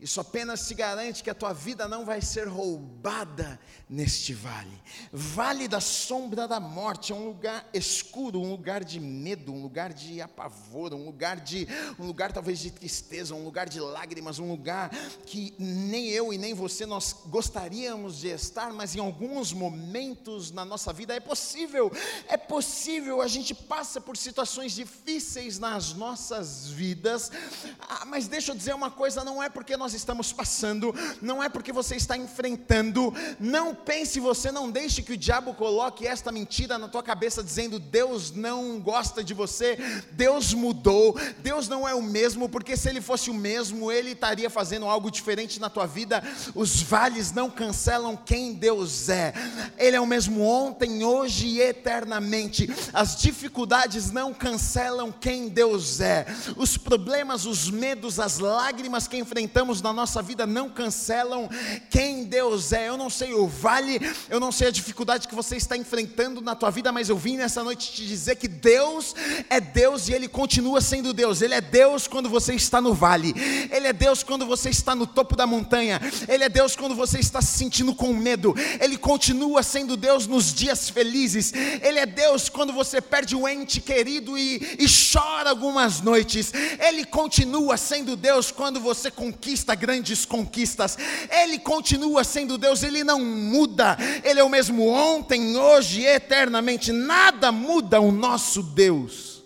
Isso apenas te garante que a tua vida não vai ser roubada neste vale. Vale da sombra da morte é um lugar escuro, um lugar de medo, um lugar de apavoro, um lugar de um lugar talvez de tristeza, um lugar de lágrimas, um lugar que nem eu e nem você nós gostaríamos de estar, mas em alguns momentos na nossa vida é possível. É possível, a gente passa por situações difíceis nas nossas vidas. Ah, mas deixa eu dizer uma coisa, não é porque nós nós estamos passando, não é porque você está enfrentando. Não pense você, não deixe que o diabo coloque esta mentira na tua cabeça dizendo Deus não gosta de você, Deus mudou, Deus não é o mesmo, porque se ele fosse o mesmo, ele estaria fazendo algo diferente na tua vida. Os vales não cancelam quem Deus é. Ele é o mesmo ontem, hoje e eternamente. As dificuldades não cancelam quem Deus é. Os problemas, os medos, as lágrimas que enfrentamos na nossa vida não cancelam quem Deus é. Eu não sei o vale, eu não sei a dificuldade que você está enfrentando na tua vida, mas eu vim nessa noite te dizer que Deus é Deus e Ele continua sendo Deus. Ele é Deus quando você está no vale, Ele é Deus quando você está no topo da montanha, Ele é Deus quando você está se sentindo com medo, Ele continua sendo Deus nos dias felizes, Ele é Deus quando você perde um ente querido e, e chora algumas noites, Ele continua sendo Deus quando você conquista conquista grandes conquistas. Ele continua sendo Deus, ele não muda. Ele é o mesmo ontem, hoje e eternamente. Nada muda o nosso Deus.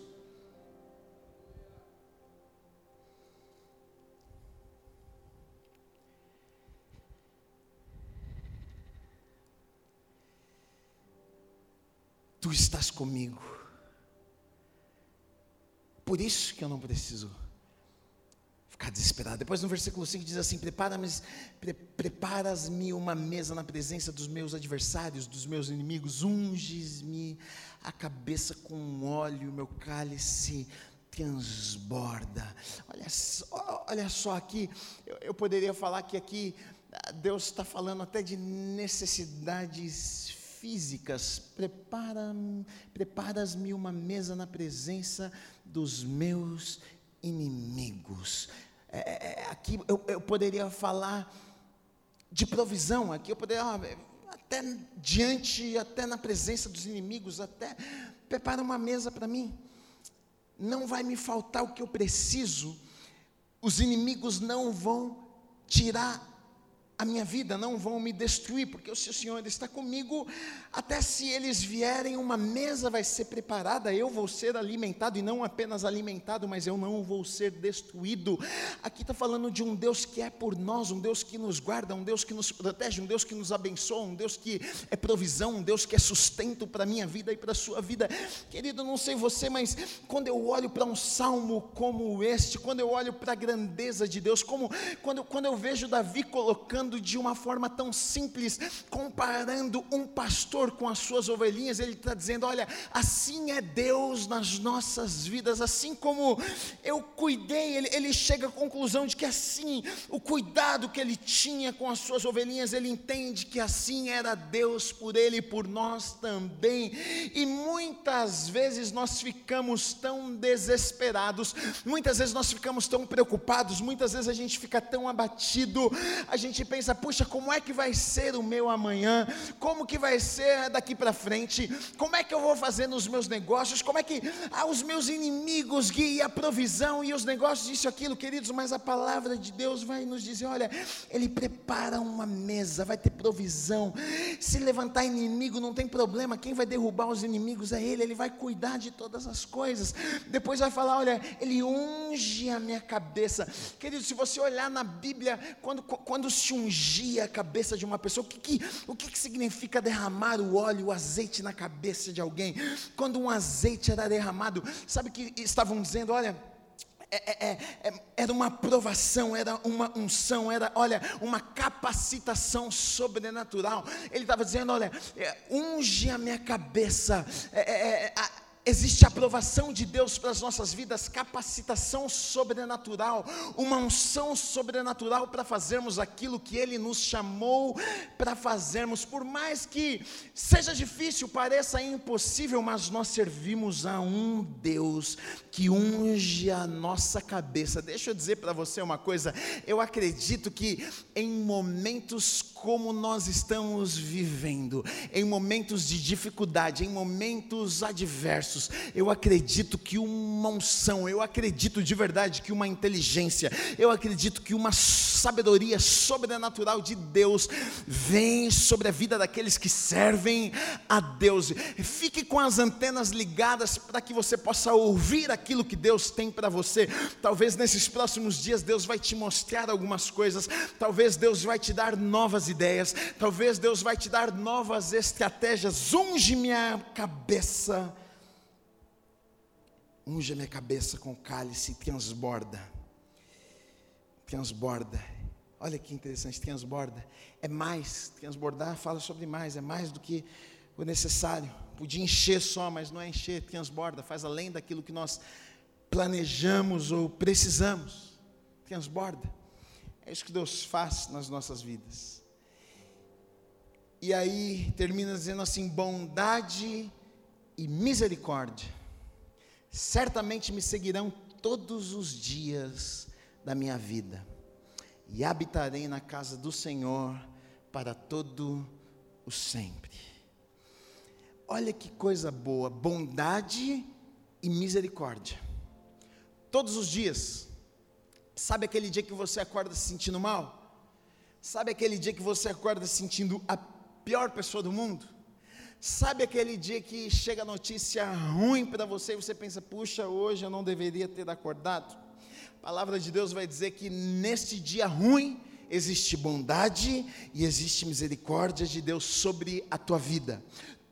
Tu estás comigo. Por isso que eu não preciso ficar desesperado. Depois no versículo 5 diz assim: Prepara-me, pre, preparas-me uma mesa na presença dos meus adversários, dos meus inimigos, unges-me a cabeça com óleo, meu cálice transborda. Olha só, olha só aqui, eu, eu poderia falar que aqui ah, Deus está falando até de necessidades físicas. Prepara, preparas-me uma mesa na presença dos meus inimigos. É, é, é aqui eu, eu, poderia falar de provisão, aqui eu poderia, até diante, até na presença dos inimigos, até prepara uma mesa para mim. Não vai me faltar o que eu preciso, os inimigos não vão tirar a minha vida, não vão me destruir, porque o Senhor está comigo, até se eles vierem, uma mesa vai ser preparada, eu vou ser alimentado, e não apenas alimentado, mas eu não vou ser destruído. Aqui está falando de um Deus que é por nós, um Deus que nos guarda, um Deus que nos protege, um Deus que nos abençoa, um Deus que é provisão, um Deus que é sustento para a minha vida e para a sua vida. Querido, não sei você, mas quando eu olho para um salmo como este, quando eu olho para a grandeza de Deus, como quando, quando eu vejo Davi colocando falando de uma forma tão simples, comparando um pastor com as suas ovelhinhas, ele está dizendo: olha, assim é Deus nas nossas vidas, assim como eu cuidei, ele, ele chega à conclusão de que assim, o cuidado que ele tinha com as suas ovelhinhas, ele entende que assim era Deus por ele e por nós também, e muitas vezes nós ficamos tão desesperados, muitas vezes nós ficamos tão preocupados, muitas vezes a gente fica tão abatido, a gente pensa, puxa, como é que vai ser o meu amanhã? Como que vai ser daqui para frente? Como é que eu vou fazer nos meus negócios? Como é que ah, os meus inimigos guiam a provisão e os negócios, isso aquilo, queridos, mas a palavra de Deus vai nos dizer: olha, Ele prepara uma mesa, vai ter provisão. Se levantar inimigo, não tem problema, quem vai derrubar os inimigos é Ele, Ele vai cuidar de todas as coisas. Depois vai falar: olha, Ele unge a minha cabeça. Querido, se você olhar na Bíblia, quando, quando se ungir, a cabeça de uma pessoa. O que, que, o que, que significa derramar o óleo, o azeite na cabeça de alguém? Quando um azeite era derramado, sabe que estavam dizendo: olha. É, é, é, era uma aprovação, era uma unção, era, olha, uma capacitação sobrenatural. Ele estava dizendo: olha, é, unge a minha cabeça, é, é, Existe aprovação de Deus para as nossas vidas, capacitação sobrenatural, uma unção sobrenatural para fazermos aquilo que Ele nos chamou para fazermos. Por mais que seja difícil, pareça impossível, mas nós servimos a um Deus que unge a nossa cabeça. Deixa eu dizer para você uma coisa, eu acredito que em momentos como nós estamos vivendo, em momentos de dificuldade, em momentos adversos, eu acredito que uma unção, eu acredito de verdade que uma inteligência, eu acredito que uma sabedoria sobrenatural de Deus vem sobre a vida daqueles que servem a Deus. Fique com as antenas ligadas para que você possa ouvir aquilo que Deus tem para você. Talvez nesses próximos dias Deus vai te mostrar algumas coisas, talvez Deus vai te dar novas ideias, talvez Deus vai te dar novas estratégias. Unge minha cabeça, unge minha cabeça com cálice transborda. Transborda. Olha que interessante, transborda. É mais, transbordar fala sobre mais, é mais do que o necessário. Podia encher só, mas não é encher, transborda, faz além daquilo que nós planejamos ou precisamos. Transborda. É isso que Deus faz nas nossas vidas. E aí termina dizendo assim: bondade e misericórdia certamente me seguirão todos os dias da minha vida, e habitarei na casa do Senhor para todo o sempre. Olha que coisa boa, bondade e misericórdia. Todos os dias. Sabe aquele dia que você acorda se sentindo mal? Sabe aquele dia que você acorda se sentindo a pior pessoa do mundo? Sabe aquele dia que chega notícia ruim para você e você pensa, puxa, hoje eu não deveria ter acordado? A palavra de Deus vai dizer que neste dia ruim existe bondade e existe misericórdia de Deus sobre a tua vida.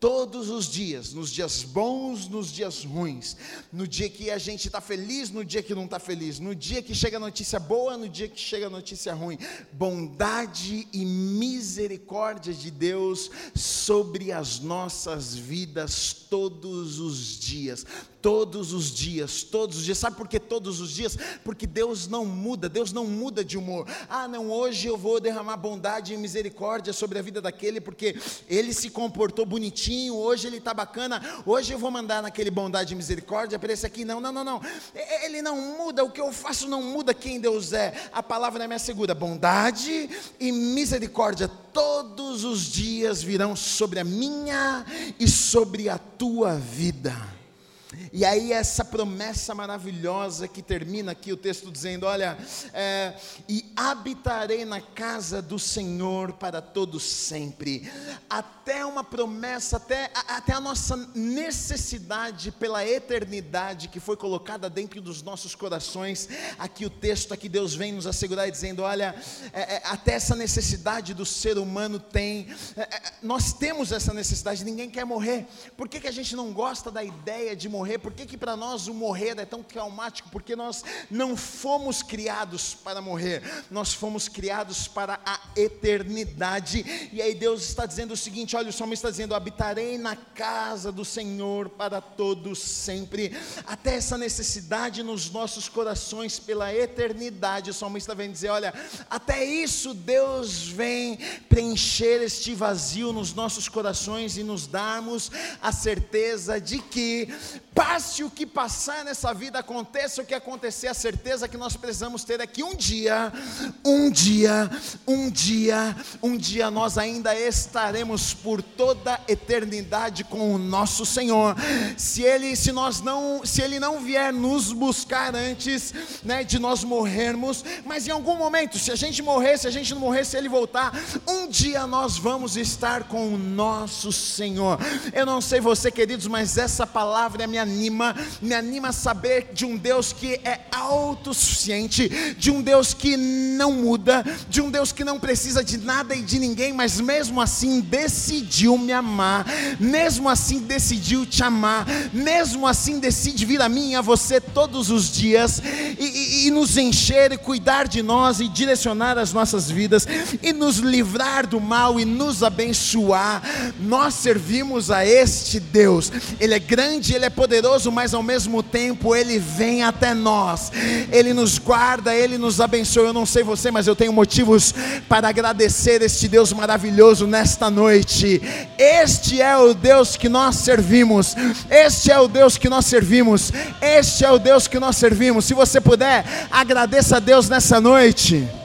Todos os dias, nos dias bons, nos dias ruins, no dia que a gente está feliz, no dia que não está feliz, no dia que chega notícia boa, no dia que chega a notícia ruim, bondade e misericórdia de Deus sobre as nossas vidas todos os dias, todos os dias, todos os dias. Sabe por que todos os dias? Porque Deus não muda, Deus não muda de humor. Ah, não, hoje eu vou derramar bondade e misericórdia sobre a vida daquele, porque ele se comportou bonitinho, hoje ele está bacana, hoje eu vou mandar naquele bondade e misericórdia para esse aqui. Não, não, não, não. Ele não muda, o que eu faço não muda quem Deus é. A palavra me assegura: bondade e misericórdia todos os dias virão sobre a minha e sobre a tua vida. E aí, essa promessa maravilhosa que termina aqui o texto dizendo: Olha, é, e habitarei na casa do Senhor para todos sempre. Até uma promessa, até, até a nossa necessidade pela eternidade que foi colocada dentro dos nossos corações. Aqui o texto, aqui Deus vem nos assegurar e dizendo: Olha, é, é, até essa necessidade do ser humano tem. É, é, nós temos essa necessidade, ninguém quer morrer. Por que, que a gente não gosta da ideia de morrer? Por que, que para nós o morrer é tão traumático? Porque nós não fomos criados para morrer, nós fomos criados para a eternidade. E aí Deus está dizendo o seguinte: olha, o salmo está dizendo: habitarei na casa do Senhor para todos sempre. Até essa necessidade nos nossos corações pela eternidade. O salmista vem dizer: olha, até isso Deus vem preencher este vazio nos nossos corações e nos darmos a certeza de que Passe o que passar nessa vida, aconteça o que acontecer, a certeza que nós precisamos ter é que um dia, um dia, um dia, um dia nós ainda estaremos por toda a eternidade com o nosso Senhor. Se ele, se nós não, se ele não vier nos buscar antes, né, de nós morrermos, mas em algum momento, se a gente morrer, se a gente não morrer, se ele voltar, um dia nós vamos estar com o nosso Senhor. Eu não sei você, queridos, mas essa palavra é minha anima, me anima a saber de um Deus que é autossuficiente, de um Deus que não muda, de um Deus que não precisa de nada e de ninguém, mas mesmo assim decidiu me amar, mesmo assim decidiu te amar, mesmo assim decide vir a mim e a você todos os dias e, e, e nos encher e cuidar de nós e direcionar as nossas vidas e nos livrar do mal e nos abençoar. Nós servimos a este Deus, Ele é grande, Ele é poderoso poderoso, mas ao mesmo tempo Ele vem até nós, Ele nos guarda, Ele nos abençoa. Eu não sei você, mas eu tenho motivos para agradecer este Deus maravilhoso nesta noite. Este é o Deus que nós servimos, este é o Deus que nós servimos, este é o Deus que nós servimos. Se você puder, agradeça a Deus nessa noite.